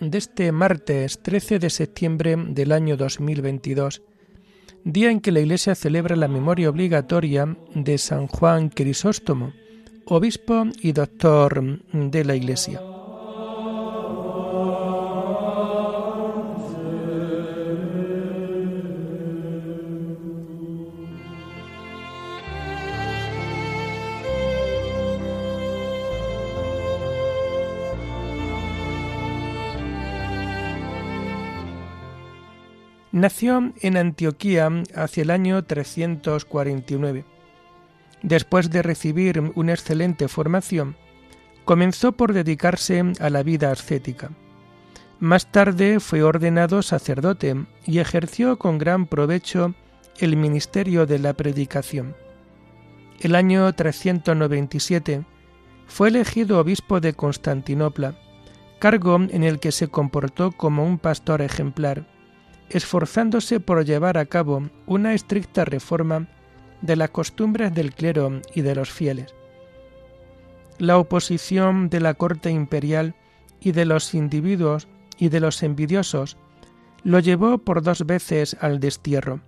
de este martes 13 de septiembre del año 2022, día en que la Iglesia celebra la memoria obligatoria de San Juan Crisóstomo, obispo y doctor de la Iglesia. Nació en Antioquía hacia el año 349. Después de recibir una excelente formación, comenzó por dedicarse a la vida ascética. Más tarde fue ordenado sacerdote y ejerció con gran provecho el ministerio de la predicación. El año 397 fue elegido obispo de Constantinopla, cargo en el que se comportó como un pastor ejemplar esforzándose por llevar a cabo una estricta reforma de las costumbres del clero y de los fieles. La oposición de la corte imperial y de los individuos y de los envidiosos lo llevó por dos veces al destierro.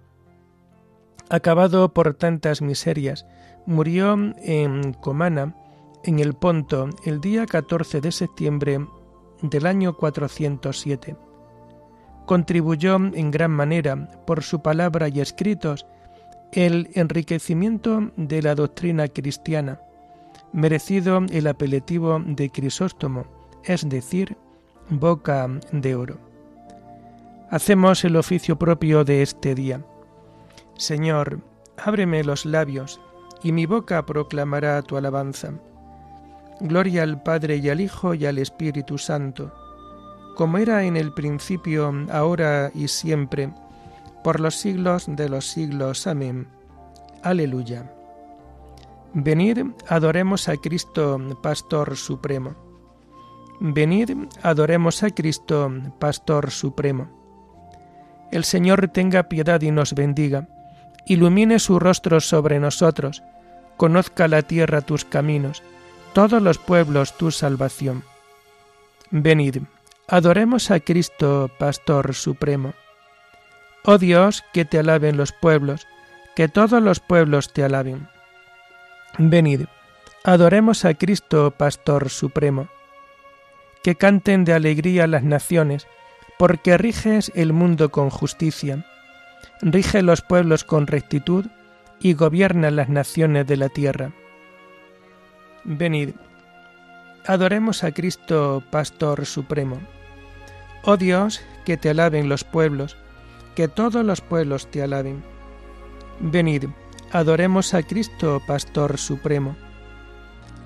Acabado por tantas miserias, murió en Comana, en el Ponto, el día 14 de septiembre del año 407 contribuyó en gran manera, por su palabra y escritos, el enriquecimiento de la doctrina cristiana, merecido el apelativo de Crisóstomo, es decir, boca de oro. Hacemos el oficio propio de este día. Señor, ábreme los labios, y mi boca proclamará tu alabanza. Gloria al Padre y al Hijo y al Espíritu Santo como era en el principio, ahora y siempre, por los siglos de los siglos. Amén. Aleluya. Venid, adoremos a Cristo, Pastor Supremo. Venid, adoremos a Cristo, Pastor Supremo. El Señor tenga piedad y nos bendiga, ilumine su rostro sobre nosotros, conozca la tierra tus caminos, todos los pueblos tu salvación. Venid, Adoremos a Cristo, Pastor Supremo. Oh Dios, que te alaben los pueblos, que todos los pueblos te alaben. Venid, adoremos a Cristo, Pastor Supremo. Que canten de alegría las naciones, porque riges el mundo con justicia, rige los pueblos con rectitud y gobierna las naciones de la tierra. Venid, adoremos a Cristo, Pastor Supremo. Oh Dios, que te alaben los pueblos, que todos los pueblos te alaben. Venid, adoremos a Cristo, Pastor Supremo.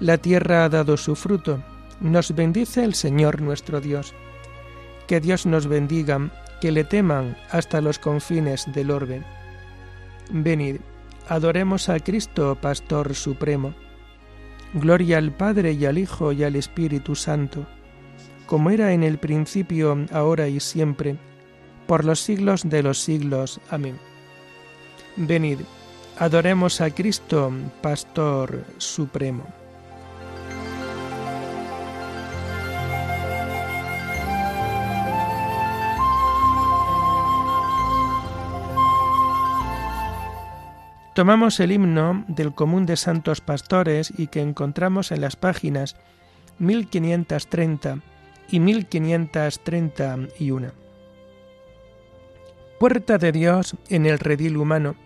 La tierra ha dado su fruto, nos bendice el Señor nuestro Dios. Que Dios nos bendiga, que le teman hasta los confines del orbe. Venid, adoremos a Cristo, Pastor Supremo. Gloria al Padre y al Hijo y al Espíritu Santo como era en el principio, ahora y siempre, por los siglos de los siglos. Amén. Venid, adoremos a Cristo, Pastor Supremo. Tomamos el himno del común de santos pastores y que encontramos en las páginas 1530 y 1531. Puerta de Dios en el redil humano,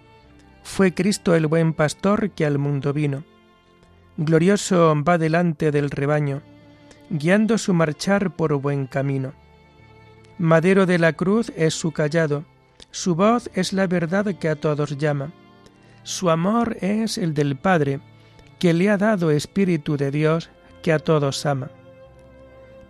fue Cristo el buen pastor que al mundo vino. Glorioso va delante del rebaño, guiando su marchar por buen camino. Madero de la cruz es su callado, su voz es la verdad que a todos llama. Su amor es el del Padre, que le ha dado Espíritu de Dios que a todos ama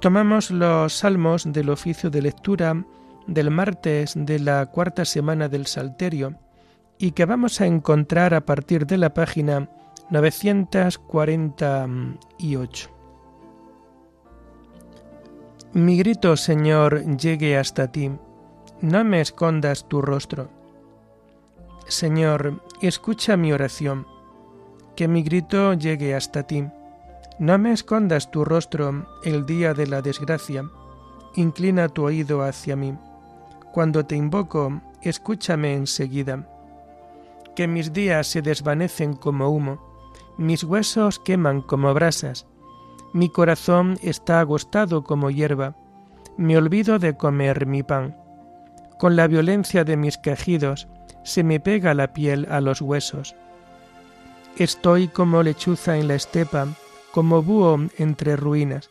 Tomamos los salmos del oficio de lectura del martes de la cuarta semana del Salterio y que vamos a encontrar a partir de la página 948. Mi grito, Señor, llegue hasta ti, no me escondas tu rostro. Señor, escucha mi oración, que mi grito llegue hasta ti no me escondas tu rostro el día de la desgracia, inclina tu oído hacia mí. Cuando te invoco, escúchame enseguida. Que mis días se desvanecen como humo, mis huesos queman como brasas, mi corazón está agostado como hierba, me olvido de comer mi pan. Con la violencia de mis quejidos se me pega la piel a los huesos. Estoy como lechuza en la estepa, como búho entre ruinas.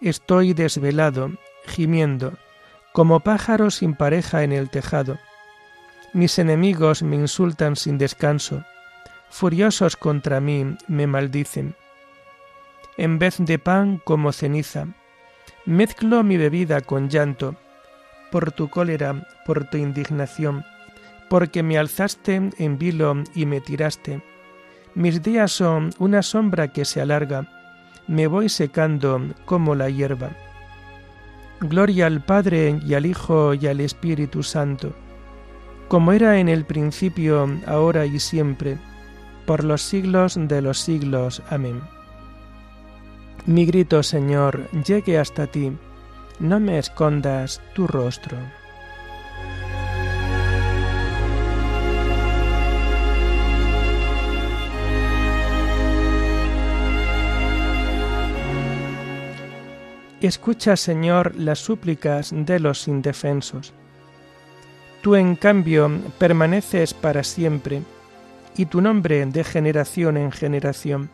Estoy desvelado, gimiendo, como pájaro sin pareja en el tejado. Mis enemigos me insultan sin descanso, furiosos contra mí me maldicen. En vez de pan como ceniza, mezclo mi bebida con llanto, por tu cólera, por tu indignación, porque me alzaste en vilo y me tiraste mis días son una sombra que se alarga, me voy secando como la hierba. Gloria al Padre y al Hijo y al Espíritu Santo, como era en el principio, ahora y siempre, por los siglos de los siglos. Amén. Mi grito, Señor, llegue hasta ti, no me escondas tu rostro. Escucha, Señor, las súplicas de los indefensos. Tú, en cambio, permaneces para siempre, y tu nombre de generación en generación.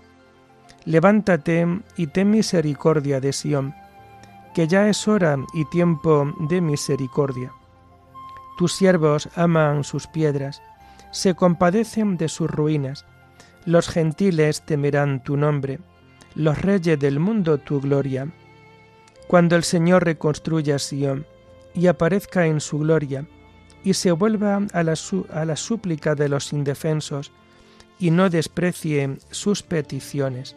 Levántate y ten misericordia de Sión, que ya es hora y tiempo de misericordia. Tus siervos aman sus piedras, se compadecen de sus ruinas. Los gentiles temerán tu nombre, los reyes del mundo tu gloria cuando el Señor reconstruya Sion y aparezca en su gloria, y se vuelva a la, a la súplica de los indefensos, y no desprecie sus peticiones.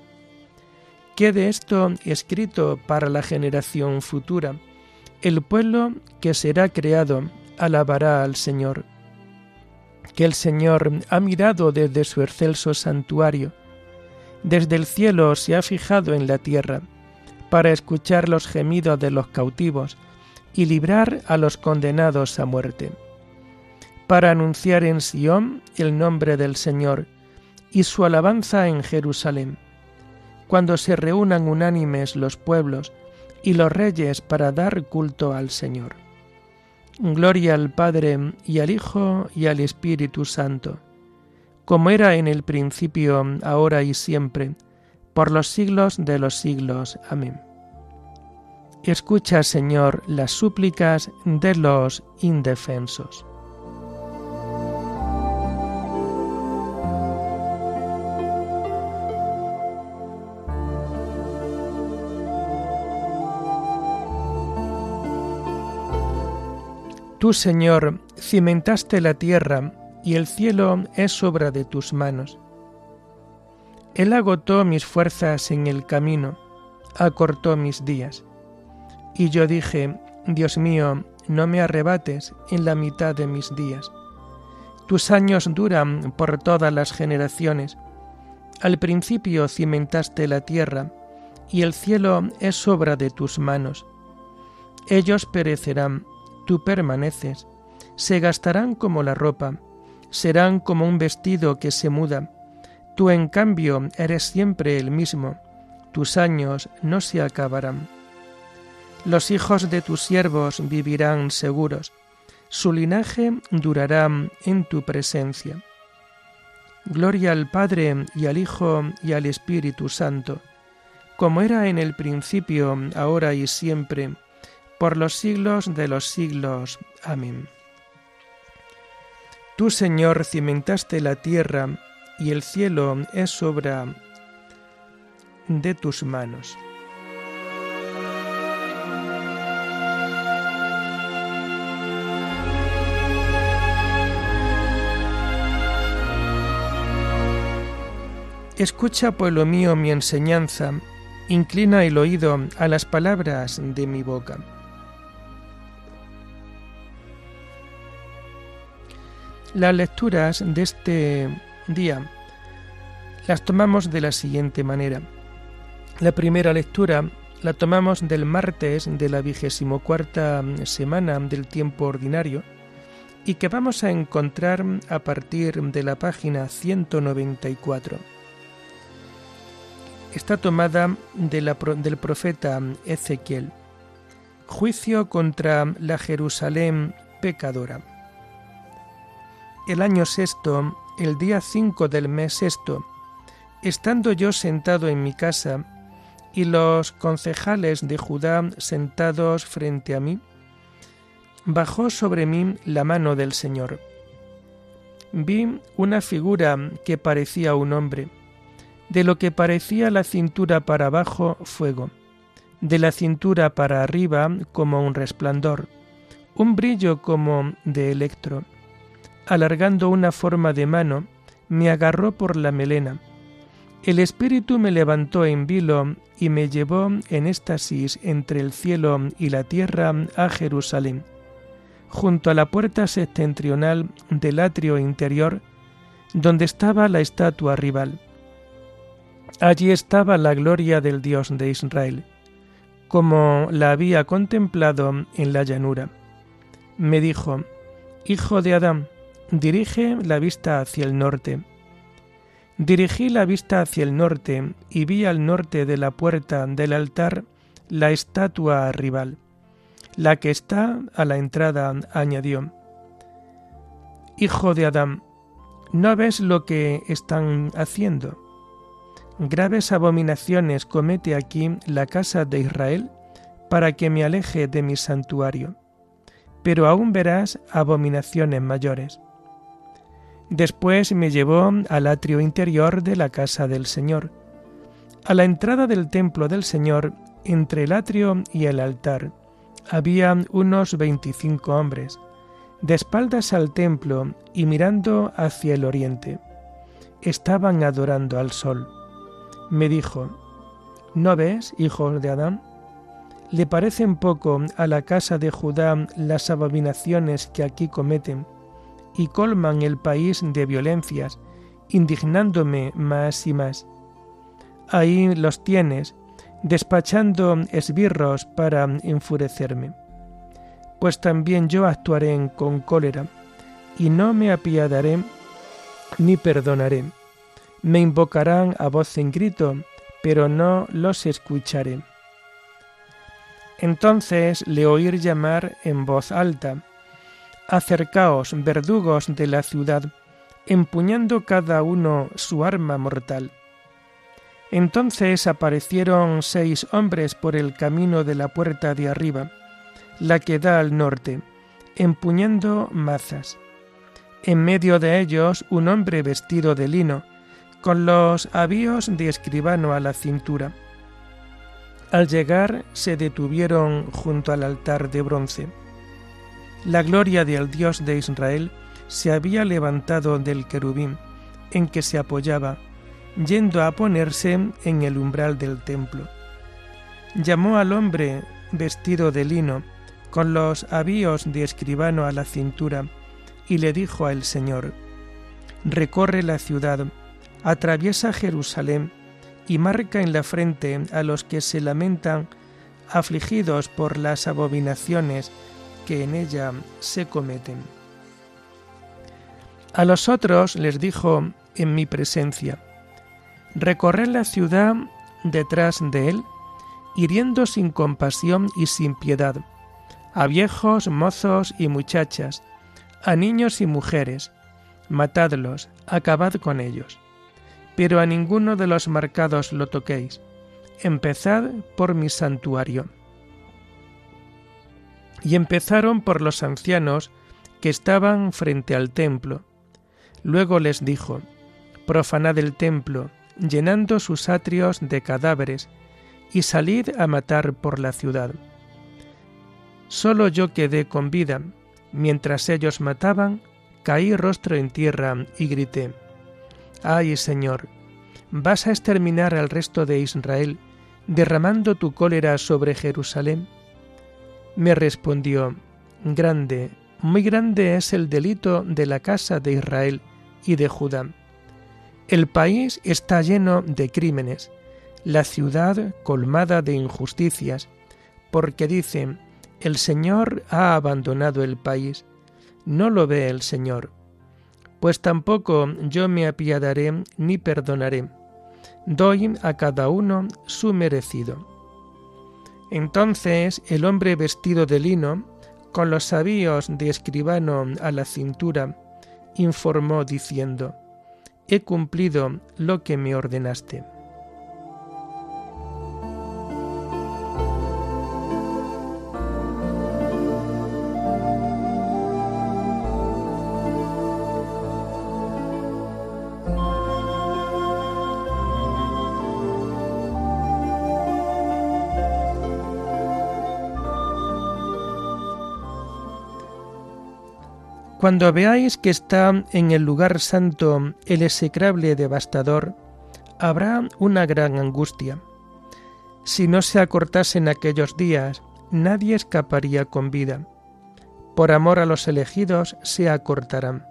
Quede esto escrito para la generación futura. El pueblo que será creado alabará al Señor. Que el Señor ha mirado desde su excelso santuario, desde el cielo se ha fijado en la tierra para escuchar los gemidos de los cautivos y librar a los condenados a muerte, para anunciar en Sión el nombre del Señor y su alabanza en Jerusalén, cuando se reúnan unánimes los pueblos y los reyes para dar culto al Señor. Gloria al Padre y al Hijo y al Espíritu Santo, como era en el principio, ahora y siempre, por los siglos de los siglos. Amén. Escucha, Señor, las súplicas de los indefensos. Tú, Señor, cimentaste la tierra y el cielo es obra de tus manos. Él agotó mis fuerzas en el camino, acortó mis días. Y yo dije, Dios mío, no me arrebates en la mitad de mis días. Tus años duran por todas las generaciones. Al principio cimentaste la tierra, y el cielo es obra de tus manos. Ellos perecerán, tú permaneces, se gastarán como la ropa, serán como un vestido que se muda. Tú en cambio eres siempre el mismo, tus años no se acabarán. Los hijos de tus siervos vivirán seguros, su linaje durará en tu presencia. Gloria al Padre y al Hijo y al Espíritu Santo, como era en el principio, ahora y siempre, por los siglos de los siglos. Amén. Tú, Señor, cimentaste la tierra, y el cielo es obra de tus manos. Escucha, pueblo mío, mi enseñanza, inclina el oído a las palabras de mi boca. Las lecturas de este día las tomamos de la siguiente manera. La primera lectura la tomamos del martes de la vigésimo cuarta semana del tiempo ordinario y que vamos a encontrar a partir de la página 194. Está tomada del profeta Ezequiel. Juicio contra la Jerusalén pecadora el año sexto, el día cinco del mes sexto, estando yo sentado en mi casa, y los concejales de Judá sentados frente a mí, bajó sobre mí la mano del Señor. Vi una figura que parecía un hombre, de lo que parecía la cintura para abajo fuego, de la cintura para arriba como un resplandor, un brillo como de electro alargando una forma de mano, me agarró por la melena. El espíritu me levantó en vilo y me llevó en éxtasis entre el cielo y la tierra a Jerusalén, junto a la puerta septentrional del atrio interior, donde estaba la estatua rival. Allí estaba la gloria del Dios de Israel, como la había contemplado en la llanura. Me dijo, Hijo de Adán, Dirige la vista hacia el norte. Dirigí la vista hacia el norte y vi al norte de la puerta del altar la estatua rival. La que está a la entrada añadió, Hijo de Adán, ¿no ves lo que están haciendo? Graves abominaciones comete aquí la casa de Israel para que me aleje de mi santuario, pero aún verás abominaciones mayores. Después me llevó al atrio interior de la casa del Señor. A la entrada del templo del Señor, entre el atrio y el altar, había unos veinticinco hombres, de espaldas al templo y mirando hacia el oriente. Estaban adorando al sol. Me dijo, ¿No ves, hijos de Adán? ¿Le parecen poco a la casa de Judá las abominaciones que aquí cometen? Y colman el país de violencias, indignándome más y más. Ahí los tienes, despachando esbirros para enfurecerme. Pues también yo actuaré con cólera, y no me apiadaré ni perdonaré. Me invocarán a voz en grito, pero no los escucharé. Entonces le oír llamar en voz alta, Acercaos, verdugos de la ciudad, empuñando cada uno su arma mortal. Entonces aparecieron seis hombres por el camino de la puerta de arriba, la que da al norte, empuñando mazas. En medio de ellos un hombre vestido de lino, con los avíos de escribano a la cintura. Al llegar se detuvieron junto al altar de bronce. La gloria del Dios de Israel se había levantado del querubín en que se apoyaba, yendo a ponerse en el umbral del templo. Llamó al hombre vestido de lino, con los avíos de escribano a la cintura, y le dijo al Señor, Recorre la ciudad, atraviesa Jerusalén, y marca en la frente a los que se lamentan, afligidos por las abominaciones que en ella se cometen. A los otros les dijo en mi presencia, recorred la ciudad detrás de él, hiriendo sin compasión y sin piedad, a viejos, mozos y muchachas, a niños y mujeres, matadlos, acabad con ellos. Pero a ninguno de los marcados lo toquéis, empezad por mi santuario. Y empezaron por los ancianos que estaban frente al templo. Luego les dijo, profanad el templo, llenando sus atrios de cadáveres, y salid a matar por la ciudad. Solo yo quedé con vida. Mientras ellos mataban, caí rostro en tierra y grité, Ay Señor, ¿vas a exterminar al resto de Israel, derramando tu cólera sobre Jerusalén? Me respondió, Grande, muy grande es el delito de la casa de Israel y de Judá. El país está lleno de crímenes, la ciudad colmada de injusticias, porque dicen, el Señor ha abandonado el país, no lo ve el Señor, pues tampoco yo me apiadaré ni perdonaré, doy a cada uno su merecido. Entonces el hombre vestido de lino, con los sabios de escribano a la cintura, informó diciendo, He cumplido lo que me ordenaste. Cuando veáis que está en el lugar santo el execrable devastador, habrá una gran angustia. Si no se acortasen aquellos días, nadie escaparía con vida. Por amor a los elegidos se acortarán.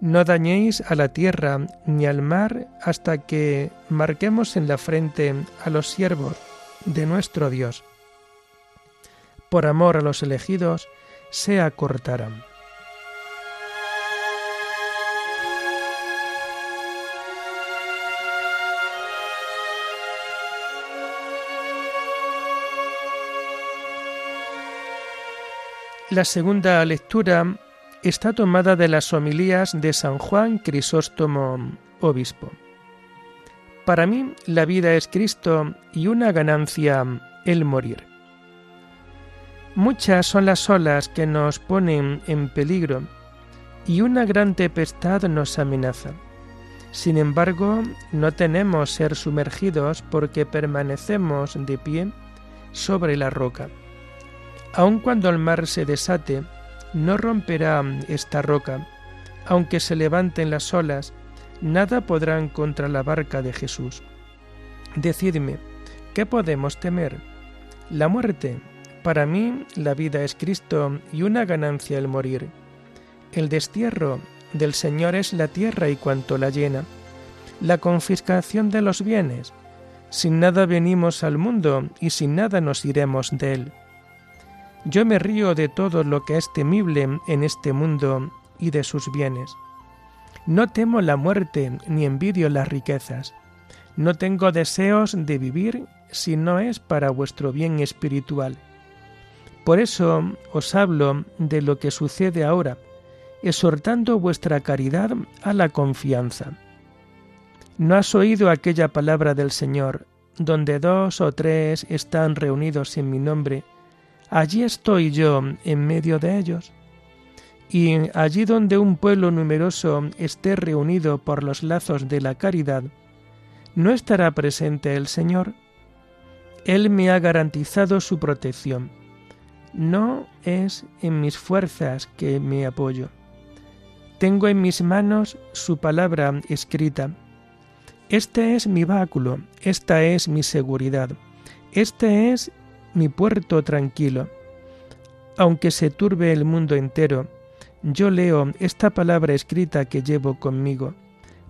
No dañéis a la tierra ni al mar hasta que marquemos en la frente a los siervos de nuestro Dios. Por amor a los elegidos se acortarán. La segunda lectura está tomada de las homilías de San Juan Crisóstomo, obispo. Para mí la vida es Cristo y una ganancia el morir. Muchas son las olas que nos ponen en peligro y una gran tempestad nos amenaza. Sin embargo, no tenemos ser sumergidos porque permanecemos de pie sobre la roca. Aun cuando el mar se desate, no romperá esta roca, aunque se levanten las olas, nada podrán contra la barca de Jesús. Decidme, ¿qué podemos temer? La muerte. Para mí la vida es Cristo y una ganancia el morir. El destierro del Señor es la tierra y cuanto la llena. La confiscación de los bienes. Sin nada venimos al mundo y sin nada nos iremos de él. Yo me río de todo lo que es temible en este mundo y de sus bienes. No temo la muerte ni envidio las riquezas. No tengo deseos de vivir si no es para vuestro bien espiritual. Por eso os hablo de lo que sucede ahora, exhortando vuestra caridad a la confianza. ¿No has oído aquella palabra del Señor, donde dos o tres están reunidos en mi nombre? Allí estoy yo en medio de ellos. Y allí donde un pueblo numeroso esté reunido por los lazos de la caridad, ¿no estará presente el Señor? Él me ha garantizado su protección. No es en mis fuerzas que me apoyo. Tengo en mis manos su palabra escrita. Este es mi báculo, esta es mi seguridad, este es mi puerto tranquilo. Aunque se turbe el mundo entero, yo leo esta palabra escrita que llevo conmigo,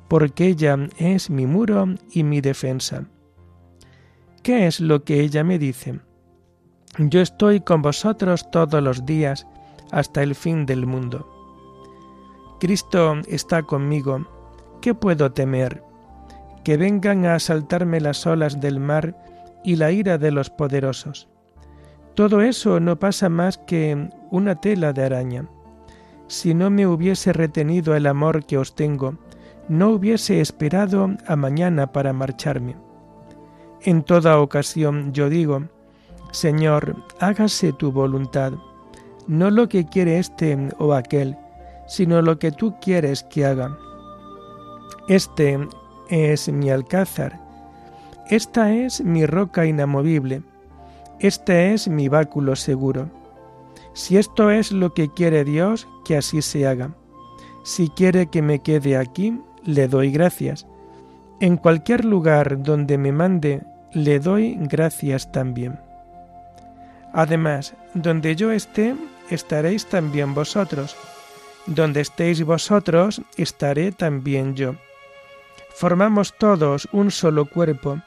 porque ella es mi muro y mi defensa. ¿Qué es lo que ella me dice? Yo estoy con vosotros todos los días hasta el fin del mundo. Cristo está conmigo, ¿qué puedo temer? Que vengan a asaltarme las olas del mar y la ira de los poderosos. Todo eso no pasa más que una tela de araña. Si no me hubiese retenido el amor que os tengo, no hubiese esperado a mañana para marcharme. En toda ocasión yo digo, Señor, hágase tu voluntad, no lo que quiere este o aquel, sino lo que tú quieres que haga. Este es mi alcázar, esta es mi roca inamovible, este es mi báculo seguro. Si esto es lo que quiere Dios, que así se haga. Si quiere que me quede aquí, le doy gracias. En cualquier lugar donde me mande, le doy gracias también. Además, donde yo esté, estaréis también vosotros. Donde estéis vosotros, estaré también yo. Formamos todos un solo cuerpo,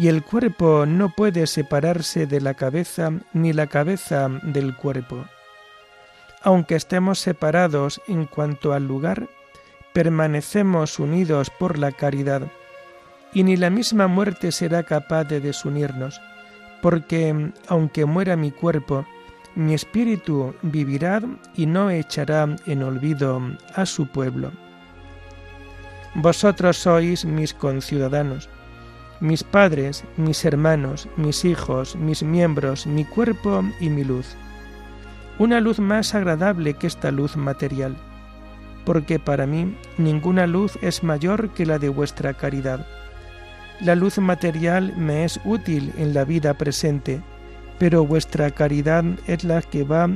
y el cuerpo no puede separarse de la cabeza ni la cabeza del cuerpo. Aunque estemos separados en cuanto al lugar, permanecemos unidos por la caridad, y ni la misma muerte será capaz de desunirnos, porque aunque muera mi cuerpo, mi espíritu vivirá y no echará en olvido a su pueblo. Vosotros sois mis conciudadanos, mis padres, mis hermanos, mis hijos, mis miembros, mi cuerpo y mi luz. Una luz más agradable que esta luz material, porque para mí ninguna luz es mayor que la de vuestra caridad. La luz material me es útil en la vida presente, pero vuestra caridad es la que va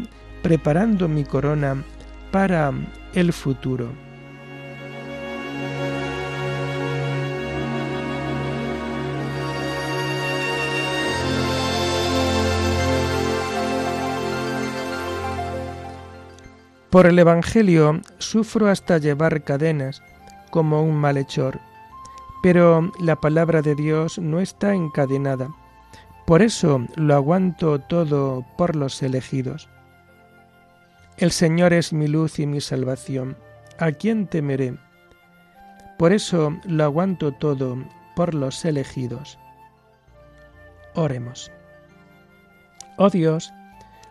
preparando mi corona para el futuro. Por el Evangelio sufro hasta llevar cadenas, como un malhechor, pero la palabra de Dios no está encadenada. Por eso lo aguanto todo por los elegidos. El Señor es mi luz y mi salvación. ¿A quién temeré? Por eso lo aguanto todo por los elegidos. Oremos. Oh Dios,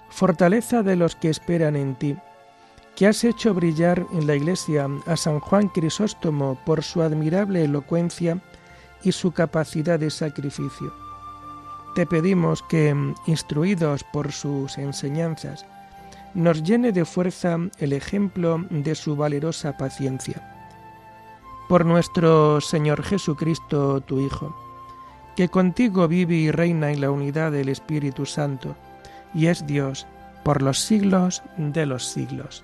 fortaleza de los que esperan en ti, que has hecho brillar en la Iglesia a San Juan Crisóstomo por su admirable elocuencia y su capacidad de sacrificio. Te pedimos que, instruidos por sus enseñanzas, nos llene de fuerza el ejemplo de su valerosa paciencia. Por nuestro Señor Jesucristo, tu Hijo, que contigo vive y reina en la unidad del Espíritu Santo, y es Dios por los siglos de los siglos.